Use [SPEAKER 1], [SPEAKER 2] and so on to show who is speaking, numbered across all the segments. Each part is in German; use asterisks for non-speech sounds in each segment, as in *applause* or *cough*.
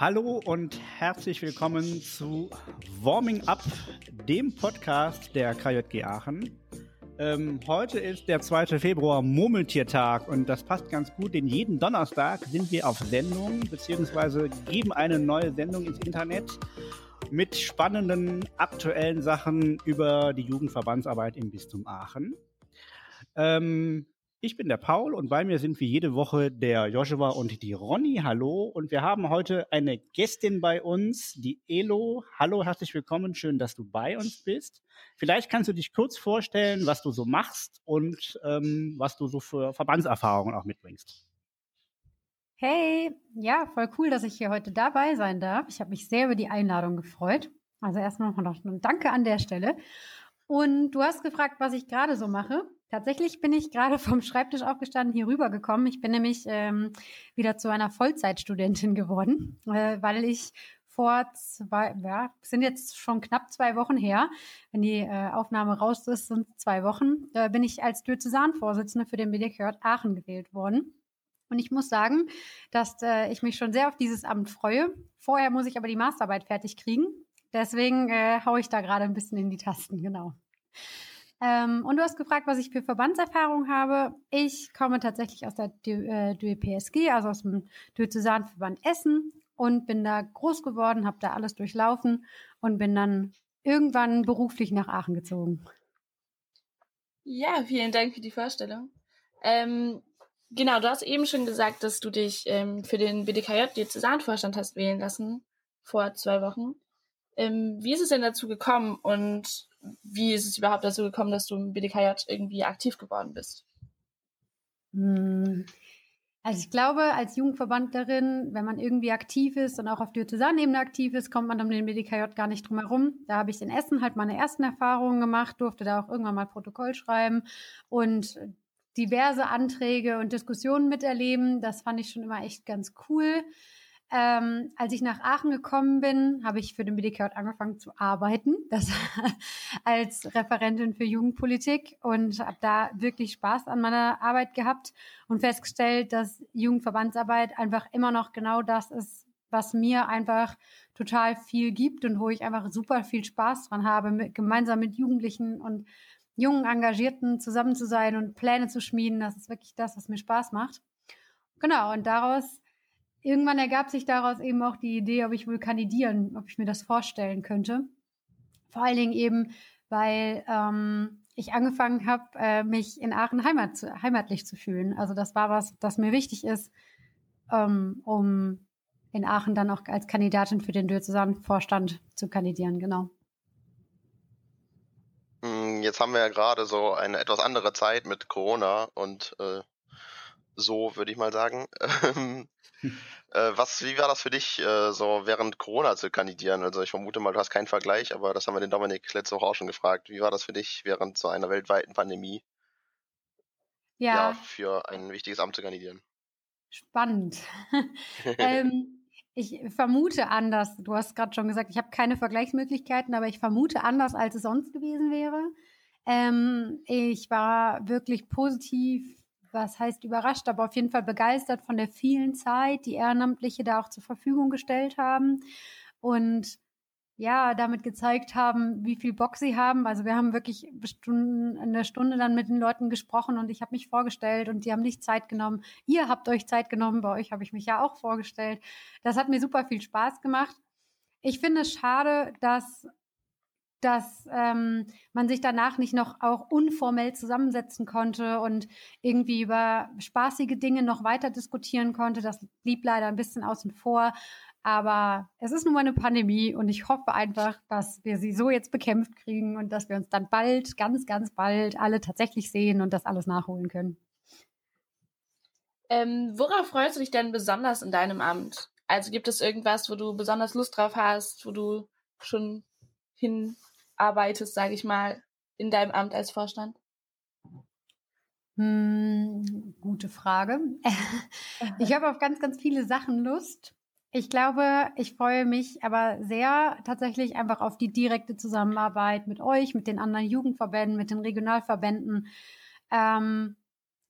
[SPEAKER 1] Hallo und herzlich willkommen zu Warming Up, dem Podcast der KJG Aachen. Ähm, heute ist der 2. Februar Murmeltiertag und das passt ganz gut, denn jeden Donnerstag sind wir auf Sendung beziehungsweise geben eine neue Sendung ins Internet mit spannenden aktuellen Sachen über die Jugendverbandsarbeit im Bistum Aachen. Ähm, ich bin der Paul und bei mir sind wie jede Woche der Joshua und die Ronny. Hallo. Und wir haben heute eine Gästin bei uns, die Elo. Hallo, herzlich willkommen. Schön, dass du bei uns bist. Vielleicht kannst du dich kurz vorstellen, was du so machst und ähm, was du so für Verbandserfahrungen auch mitbringst.
[SPEAKER 2] Hey, ja, voll cool, dass ich hier heute dabei sein darf. Ich habe mich sehr über die Einladung gefreut. Also erstmal noch ein Danke an der Stelle. Und du hast gefragt, was ich gerade so mache. Tatsächlich bin ich gerade *laughs* vom Schreibtisch aufgestanden, hier rübergekommen. Ich bin nämlich ähm, wieder zu einer Vollzeitstudentin geworden, äh, weil ich vor zwei, ja, sind jetzt schon knapp zwei Wochen her, wenn die äh, Aufnahme raus ist, sind zwei Wochen, äh, bin ich als Diözesan-Vorsitzende für den BDK Aachen gewählt worden. Und ich muss sagen, dass äh, ich mich schon sehr auf dieses Amt freue. Vorher muss ich aber die Masterarbeit fertig kriegen. Deswegen äh, haue ich da gerade ein bisschen in die Tasten, genau. Ähm, und du hast gefragt, was ich für Verbandserfahrung habe. Ich komme tatsächlich aus der DPSG, äh, also aus dem Diözesanverband Essen und bin da groß geworden, habe da alles durchlaufen und bin dann irgendwann beruflich nach Aachen gezogen.
[SPEAKER 3] Ja, vielen Dank für die Vorstellung. Ähm, genau, du hast eben schon gesagt, dass du dich ähm, für den BDKJ Diözesanvorstand hast wählen lassen vor zwei Wochen. Ähm, wie ist es denn dazu gekommen und wie ist es überhaupt dazu gekommen, dass du im BDKJ irgendwie aktiv geworden bist?
[SPEAKER 2] Hm. Also ich glaube, als Jugendverbandlerin, wenn man irgendwie aktiv ist und auch auf Diözesanebene aktiv ist, kommt man um den BDKJ gar nicht drum herum. Da habe ich in Essen halt meine ersten Erfahrungen gemacht, durfte da auch irgendwann mal Protokoll schreiben und diverse Anträge und Diskussionen miterleben. Das fand ich schon immer echt ganz cool. Ähm, als ich nach Aachen gekommen bin, habe ich für den BDK angefangen zu arbeiten, das *laughs* als Referentin für Jugendpolitik und habe da wirklich Spaß an meiner Arbeit gehabt und festgestellt, dass Jugendverbandsarbeit einfach immer noch genau das ist, was mir einfach total viel gibt und wo ich einfach super viel Spaß dran habe, mit, gemeinsam mit Jugendlichen und jungen Engagierten zusammen zu sein und Pläne zu schmieden. Das ist wirklich das, was mir Spaß macht. Genau, und daraus irgendwann ergab sich daraus eben auch die Idee, ob ich wohl kandidieren, ob ich mir das vorstellen könnte. Vor allen Dingen eben, weil ähm, ich angefangen habe, äh, mich in Aachen heimat heimatlich zu fühlen. Also das war was, das mir wichtig ist, ähm, um in Aachen dann auch als Kandidatin für den Diözesanvorstand zu kandidieren, genau.
[SPEAKER 4] Hm, jetzt haben wir ja gerade so eine etwas andere Zeit mit Corona und äh, so, würde ich mal sagen. *laughs* *laughs* Äh, was, wie war das für dich, äh, so während Corona zu kandidieren? Also ich vermute mal, du hast keinen Vergleich, aber das haben wir den Dominik letzte Woche auch schon gefragt. Wie war das für dich während so einer weltweiten Pandemie? Ja. ja für ein wichtiges Amt zu kandidieren.
[SPEAKER 2] Spannend. *laughs* ähm, ich vermute anders. Du hast gerade schon gesagt, ich habe keine Vergleichsmöglichkeiten, aber ich vermute anders, als es sonst gewesen wäre. Ähm, ich war wirklich positiv was heißt überrascht, aber auf jeden Fall begeistert von der vielen Zeit, die Ehrenamtliche da auch zur Verfügung gestellt haben und ja, damit gezeigt haben, wie viel Bock sie haben. Also wir haben wirklich Stunden, eine Stunde dann mit den Leuten gesprochen und ich habe mich vorgestellt und die haben nicht Zeit genommen. Ihr habt euch Zeit genommen, bei euch habe ich mich ja auch vorgestellt. Das hat mir super viel Spaß gemacht. Ich finde es schade, dass dass ähm, man sich danach nicht noch auch unformell zusammensetzen konnte und irgendwie über spaßige Dinge noch weiter diskutieren konnte. Das blieb leider ein bisschen außen vor. Aber es ist nun mal eine Pandemie und ich hoffe einfach, dass wir sie so jetzt bekämpft kriegen und dass wir uns dann bald, ganz, ganz bald alle tatsächlich sehen und das alles nachholen können.
[SPEAKER 3] Ähm, worauf freust du dich denn besonders in deinem Amt? Also gibt es irgendwas, wo du besonders Lust drauf hast, wo du schon hin arbeitest, sage ich mal, in deinem Amt als Vorstand?
[SPEAKER 2] Hm, gute Frage. *laughs* ich habe auf ganz, ganz viele Sachen Lust. Ich glaube, ich freue mich aber sehr tatsächlich einfach auf die direkte Zusammenarbeit mit euch, mit den anderen Jugendverbänden, mit den Regionalverbänden. Ähm,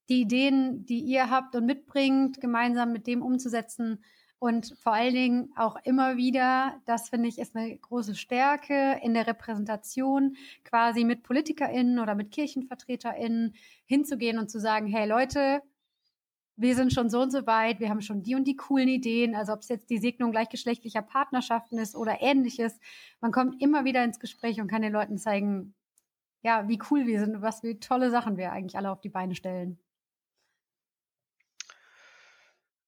[SPEAKER 2] die Ideen, die ihr habt und mitbringt, gemeinsam mit dem umzusetzen, Und vor allen Dingen auch immer wieder, das finde ich ist eine große Stärke in der Repräsentation, quasi mit PolitikerInnen oder mit KirchenvertreterInnen hinzugehen und zu sagen, hey Leute, wir sind schon so und so weit, wir haben schon die und die coolen Ideen, also ob es jetzt die Segnung gleichgeschlechtlicher Partnerschaften ist oder ähnliches. Man kommt immer wieder ins Gespräch und kann den Leuten zeigen, ja, wie cool wir sind und was für tolle Sachen wir eigentlich alle auf die Beine stellen.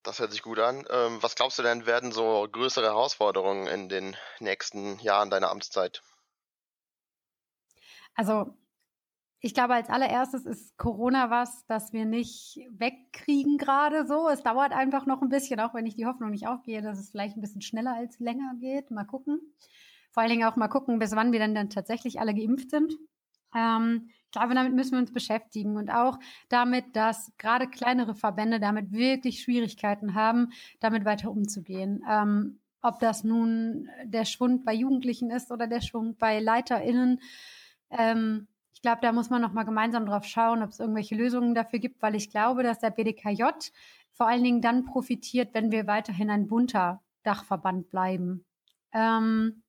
[SPEAKER 4] Das hört sich gut an. Ähm, was glaubst du denn, werden so größere Herausforderungen in den nächsten Jahren deiner Amtszeit?
[SPEAKER 2] Also, ich glaube, als allererstes ist Corona was, das wir nicht wegkriegen gerade so. Es dauert einfach noch ein bisschen, auch wenn ich die Hoffnung nicht aufgehe, dass es vielleicht ein bisschen schneller als länger geht. Mal gucken. Vor allen Dingen auch mal gucken, bis wann wir dann, dann tatsächlich alle geimpft sind. Ähm, ich glaube, damit müssen wir uns beschäftigen und auch damit, dass gerade kleinere Verbände damit wirklich Schwierigkeiten haben, damit weiter umzugehen. Ähm, ob das nun der Schwund bei Jugendlichen ist oder der Schwund bei LeiterInnen. Ähm, ich glaube, da muss man nochmal gemeinsam drauf schauen, ob es irgendwelche Lösungen dafür gibt, weil ich glaube, dass der BDKJ vor allen Dingen dann profitiert, wenn wir weiterhin ein bunter Dachverband bleiben. Ähm,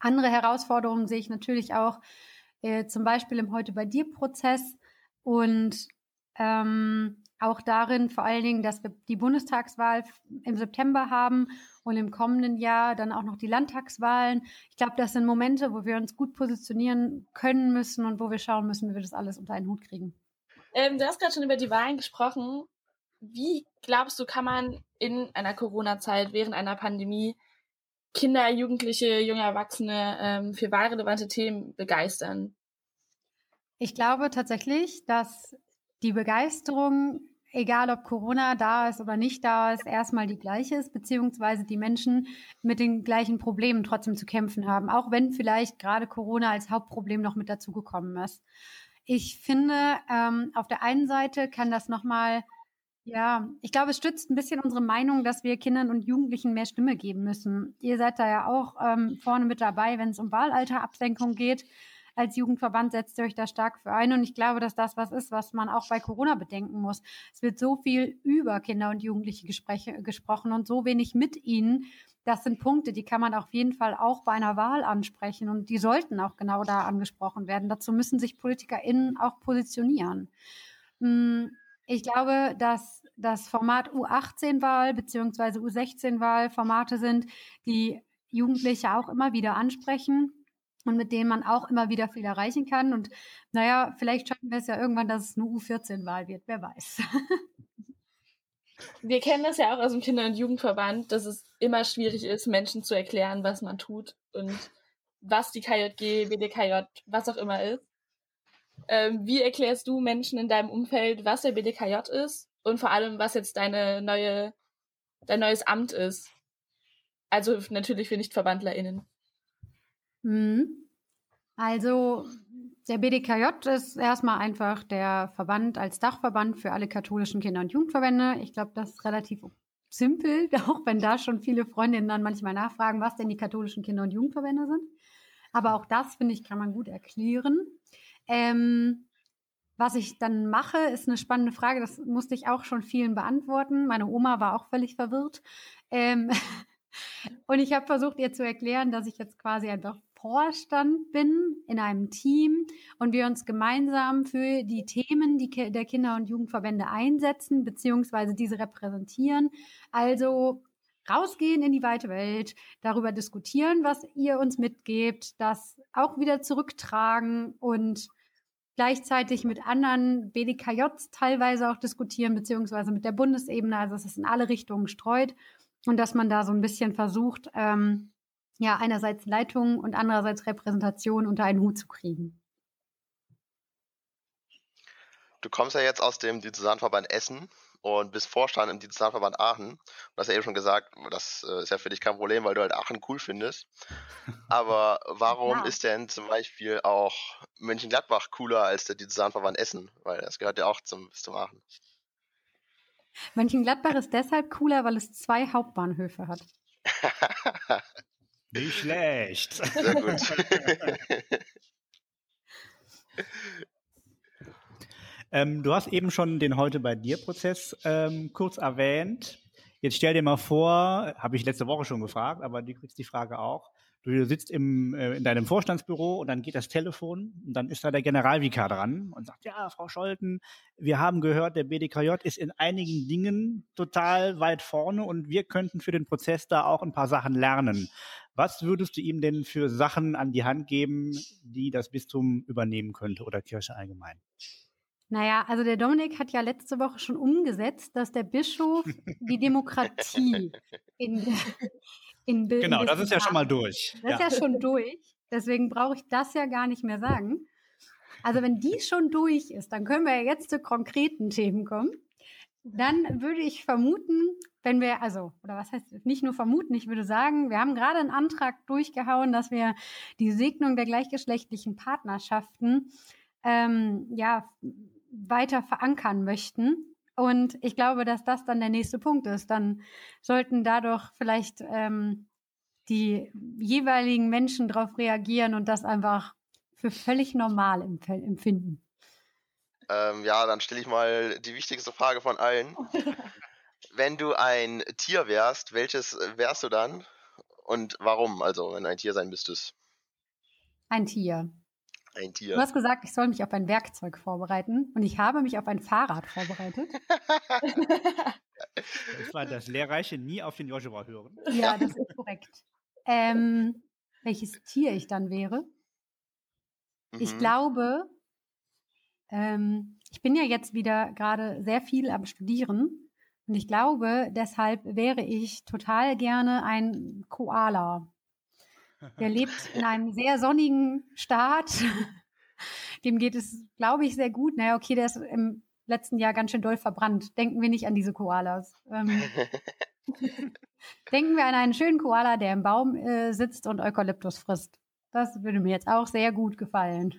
[SPEAKER 2] andere Herausforderungen sehe ich natürlich auch äh, zum Beispiel im Heute bei dir Prozess und ähm, auch darin vor allen Dingen, dass wir die Bundestagswahl im September haben und im kommenden Jahr dann auch noch die Landtagswahlen. Ich glaube, das sind Momente, wo wir uns gut positionieren können müssen und wo wir schauen müssen, wie wir das alles unter einen Hut kriegen.
[SPEAKER 3] Ähm, du hast gerade schon über die Wahlen gesprochen. Wie glaubst du, kann man in einer Corona-Zeit, während einer Pandemie Kinder, Jugendliche, junge Erwachsene ähm, für wahlrelevante Themen begeistern?
[SPEAKER 2] Ich glaube tatsächlich, dass die Begeisterung, egal ob Corona da ist oder nicht da ist, erstmal die gleiche ist, beziehungsweise die Menschen mit den gleichen Problemen trotzdem zu kämpfen haben, auch wenn vielleicht gerade Corona als Hauptproblem noch mit dazugekommen ist. Ich finde, ähm, auf der einen Seite kann das nochmal ja, ich glaube, es stützt ein bisschen unsere Meinung, dass wir Kindern und Jugendlichen mehr Stimme geben müssen. Ihr seid da ja auch ähm, vorne mit dabei, wenn es um Wahlalterabsenkung geht. Als Jugendverband setzt ihr euch da stark für ein. Und ich glaube, dass das was ist, was man auch bei Corona bedenken muss. Es wird so viel über Kinder und Jugendliche Gespräche, gesprochen und so wenig mit ihnen. Das sind Punkte, die kann man auf jeden Fall auch bei einer Wahl ansprechen und die sollten auch genau da angesprochen werden. Dazu müssen sich PolitikerInnen auch positionieren. Hm ich glaube, dass das Format U18-Wahl bzw. U16-Wahl Formate sind, die Jugendliche auch immer wieder ansprechen und mit denen man auch immer wieder viel erreichen kann. Und naja, vielleicht schaffen wir es ja irgendwann, dass es eine U14-Wahl wird, wer weiß.
[SPEAKER 3] Wir kennen das ja auch aus dem Kinder- und Jugendverband, dass es immer schwierig ist, Menschen zu erklären, was man tut und was die KJG, BDKJ, was auch immer ist. Ähm, wie erklärst du Menschen in deinem Umfeld, was der BDKJ ist und vor allem, was jetzt deine neue, dein neues Amt ist? Also natürlich für NichtverbandlerInnen.
[SPEAKER 2] Mhm. Also der BDKJ ist erstmal einfach der Verband als Dachverband für alle katholischen Kinder- und Jugendverbände. Ich glaube, das ist relativ simpel, *laughs* auch wenn da schon viele Freundinnen dann manchmal nachfragen, was denn die katholischen Kinder- und Jugendverbände sind. Aber auch das, finde ich, kann man gut erklären. Ähm, was ich dann mache, ist eine spannende Frage. Das musste ich auch schon vielen beantworten. Meine Oma war auch völlig verwirrt. Ähm, *laughs* und ich habe versucht, ihr zu erklären, dass ich jetzt quasi einfach Vorstand bin in einem Team und wir uns gemeinsam für die Themen die der Kinder- und Jugendverbände einsetzen, beziehungsweise diese repräsentieren. Also rausgehen in die weite Welt, darüber diskutieren, was ihr uns mitgebt, das auch wieder zurücktragen und gleichzeitig mit anderen BDKJs teilweise auch diskutieren, beziehungsweise mit der Bundesebene, also dass es in alle Richtungen streut und dass man da so ein bisschen versucht, ähm, ja, einerseits Leitung und andererseits Repräsentation unter einen Hut zu kriegen.
[SPEAKER 4] Du kommst ja jetzt aus dem Diözesanverband Essen und bist Vorstand im Diözesanverband Aachen. Du hast ja eben schon gesagt, das äh, ist ja für dich kein Problem, weil du halt Aachen cool findest. Aber warum ja. ist denn zum Beispiel auch Mönchengladbach cooler als der Diözesanverband Essen? Weil das gehört ja auch zum, zum Aachen.
[SPEAKER 2] Mönchengladbach ist deshalb cooler, weil es zwei Hauptbahnhöfe hat. *laughs*
[SPEAKER 1] Nicht schlecht. Sehr gut. *laughs* *laughs* Ähm, du hast eben schon den Heute bei dir Prozess ähm, kurz erwähnt. Jetzt stell dir mal vor, habe ich letzte Woche schon gefragt, aber du kriegst die Frage auch. Du sitzt im, äh, in deinem Vorstandsbüro und dann geht das Telefon und dann ist da der Generalvikar dran und sagt, ja, Frau Scholten, wir haben gehört, der BDKJ ist in einigen Dingen total weit vorne und wir könnten für den Prozess da auch ein paar Sachen lernen. Was würdest du ihm denn für Sachen an die Hand geben, die das Bistum übernehmen könnte oder Kirche allgemein?
[SPEAKER 2] Naja, also der Dominik hat ja letzte Woche schon umgesetzt, dass der Bischof die Demokratie in,
[SPEAKER 1] in Genau, in das ist ja schon mal durch.
[SPEAKER 2] Das ja. ist ja schon durch. Deswegen brauche ich das ja gar nicht mehr sagen. Also wenn die schon durch ist, dann können wir ja jetzt zu konkreten Themen kommen. Dann würde ich vermuten, wenn wir, also, oder was heißt nicht nur vermuten, ich würde sagen, wir haben gerade einen Antrag durchgehauen, dass wir die Segnung der gleichgeschlechtlichen Partnerschaften ähm, ja, weiter verankern möchten. Und ich glaube, dass das dann der nächste Punkt ist. Dann sollten dadurch vielleicht ähm, die jeweiligen Menschen darauf reagieren und das einfach für völlig normal empfinden.
[SPEAKER 4] Ähm, ja, dann stelle ich mal die wichtigste Frage von allen. *laughs* wenn du ein Tier wärst, welches wärst du dann und warum? Also, wenn ein Tier sein müsstest.
[SPEAKER 2] Ein Tier.
[SPEAKER 4] Ein Tier.
[SPEAKER 2] Du hast gesagt, ich soll mich auf ein Werkzeug vorbereiten und ich habe mich auf ein Fahrrad vorbereitet. *laughs*
[SPEAKER 1] das war das Lehrreiche, nie auf den Joshua hören.
[SPEAKER 2] Ja, das ist korrekt. Ähm, welches Tier ich dann wäre? Mhm. Ich glaube, ähm, ich bin ja jetzt wieder gerade sehr viel am Studieren und ich glaube, deshalb wäre ich total gerne ein Koala. Der lebt in einem sehr sonnigen Staat. Dem geht es, glaube ich, sehr gut. Naja, okay, der ist im letzten Jahr ganz schön doll verbrannt. Denken wir nicht an diese Koalas. Ähm, *laughs* denken wir an einen schönen Koala, der im Baum äh, sitzt und Eukalyptus frisst. Das würde mir jetzt auch sehr gut gefallen.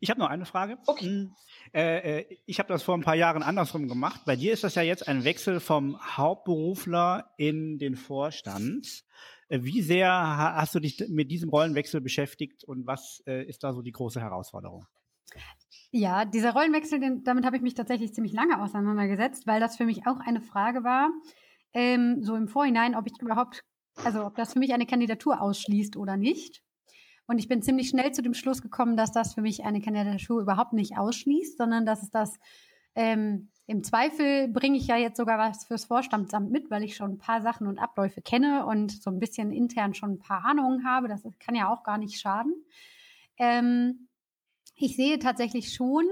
[SPEAKER 1] Ich habe noch eine Frage.
[SPEAKER 3] Okay. Hm,
[SPEAKER 1] äh, äh, ich habe das vor ein paar Jahren andersrum gemacht. Bei dir ist das ja jetzt ein Wechsel vom Hauptberufler in den Vorstand. Äh, wie sehr hast du dich mit diesem Rollenwechsel beschäftigt und was äh, ist da so die große Herausforderung?
[SPEAKER 2] Ja, dieser Rollenwechsel, damit habe ich mich tatsächlich ziemlich lange auseinandergesetzt, weil das für mich auch eine Frage war, ähm, so im Vorhinein, ob ich überhaupt, also ob das für mich eine Kandidatur ausschließt oder nicht. Und ich bin ziemlich schnell zu dem Schluss gekommen, dass das für mich eine Kandidatur überhaupt nicht ausschließt, sondern dass es das ähm, im Zweifel bringe ich ja jetzt sogar was fürs Vorstandsamt mit, weil ich schon ein paar Sachen und Abläufe kenne und so ein bisschen intern schon ein paar Ahnungen habe. Das kann ja auch gar nicht schaden. Ähm, ich sehe tatsächlich schon,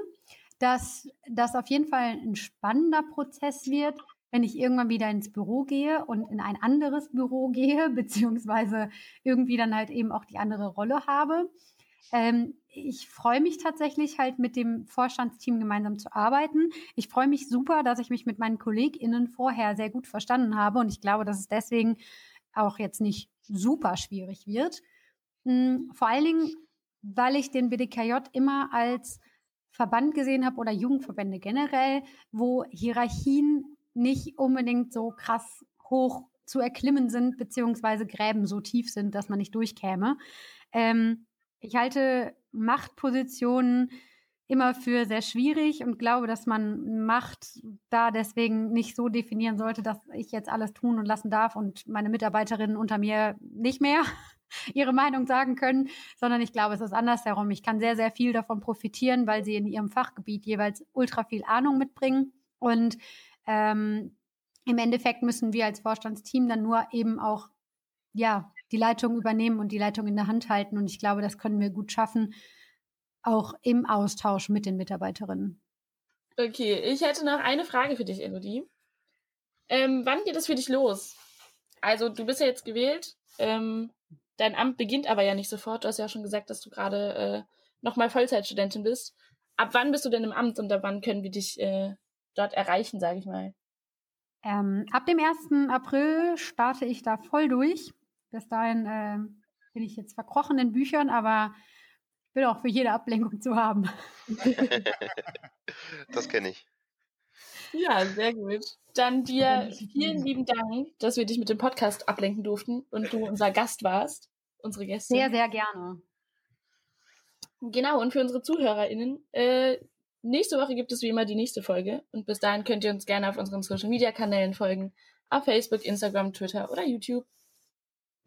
[SPEAKER 2] dass das auf jeden Fall ein spannender Prozess wird, wenn ich irgendwann wieder ins Büro gehe und in ein anderes Büro *laughs* gehe, beziehungsweise irgendwie dann halt eben auch die andere Rolle habe. Ähm, ich freue mich tatsächlich halt mit dem Vorstandsteam gemeinsam zu arbeiten. Ich freue mich super, dass ich mich mit meinen KollegInnen vorher sehr gut verstanden habe und ich glaube, dass es deswegen auch jetzt nicht super schwierig wird. Hm, vor allen Dingen, weil ich den BDKJ immer als Verband gesehen habe oder Jugendverbände generell, wo Hierarchien nicht unbedingt so krass hoch zu erklimmen sind, beziehungsweise Gräben so tief sind, dass man nicht durchkäme. Ähm, ich halte Machtpositionen immer für sehr schwierig und glaube, dass man Macht da deswegen nicht so definieren sollte, dass ich jetzt alles tun und lassen darf und meine Mitarbeiterinnen unter mir nicht mehr *laughs* ihre Meinung sagen können, sondern ich glaube, es ist andersherum. Ich kann sehr, sehr viel davon profitieren, weil sie in ihrem Fachgebiet jeweils ultra viel Ahnung mitbringen und ähm, im Endeffekt müssen wir als Vorstandsteam dann nur eben auch ja die Leitung übernehmen und die Leitung in der Hand halten. Und ich glaube, das können wir gut schaffen, auch im Austausch mit den Mitarbeiterinnen.
[SPEAKER 3] Okay, ich hätte noch eine Frage für dich, Elodie. Ähm, wann geht es für dich los? Also, du bist ja jetzt gewählt. Ähm, dein Amt beginnt aber ja nicht sofort. Du hast ja schon gesagt, dass du gerade äh, nochmal Vollzeitstudentin bist. Ab wann bist du denn im Amt und ab wann können wir dich äh, dort erreichen, sage ich mal?
[SPEAKER 2] Ähm, ab dem 1. April starte ich da voll durch. Bis dahin äh, bin ich jetzt verkrochen in Büchern, aber ich bin auch für jede Ablenkung zu haben. *laughs*
[SPEAKER 4] das kenne ich.
[SPEAKER 3] Ja, sehr gut. Dann dir vielen lieben Dank, dass wir dich mit dem Podcast ablenken durften und du unser Gast warst, unsere Gäste.
[SPEAKER 2] Sehr, sehr gerne.
[SPEAKER 3] Genau, und für unsere ZuhörerInnen, äh, nächste Woche gibt es wie immer die nächste Folge und bis dahin könnt ihr uns gerne auf unseren Social Media Kanälen folgen, auf Facebook, Instagram, Twitter oder YouTube.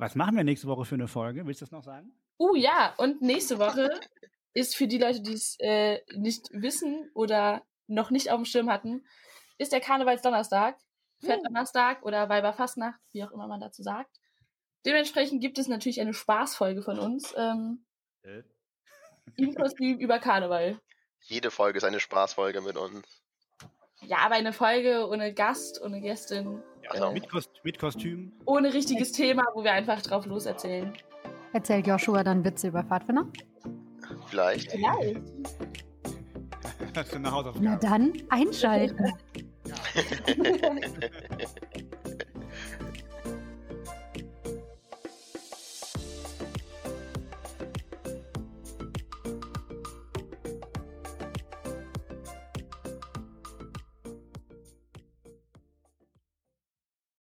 [SPEAKER 1] Was machen wir nächste Woche für eine Folge? Willst du das noch sagen?
[SPEAKER 3] Uh ja, und nächste Woche ist für die Leute, die es äh, nicht wissen oder noch nicht auf dem Schirm hatten, ist der Karnevalsdonnerstag, Fettdonnerstag oder Weiberfastnacht, wie auch immer man dazu sagt. Dementsprechend gibt es natürlich eine Spaßfolge von uns. Ähm,
[SPEAKER 1] Äh.
[SPEAKER 3] Im Kostüm über Karneval.
[SPEAKER 4] Jede Folge ist eine Spaßfolge mit uns.
[SPEAKER 3] Ja, aber eine Folge ohne Gast, ohne Gästin,
[SPEAKER 4] Also,
[SPEAKER 3] äh,
[SPEAKER 1] Mit, Kost mit Kostüm.
[SPEAKER 3] ohne richtiges Thema, wo wir einfach drauf loserzählen.
[SPEAKER 2] Erzählt Joshua dann Witze über Pfadfinder?
[SPEAKER 4] vielleicht.
[SPEAKER 3] Vielleicht. *laughs*
[SPEAKER 1] Das ist eine
[SPEAKER 2] Na
[SPEAKER 1] Hausaufgabe.
[SPEAKER 2] dann, einschalten. *laughs* *laughs*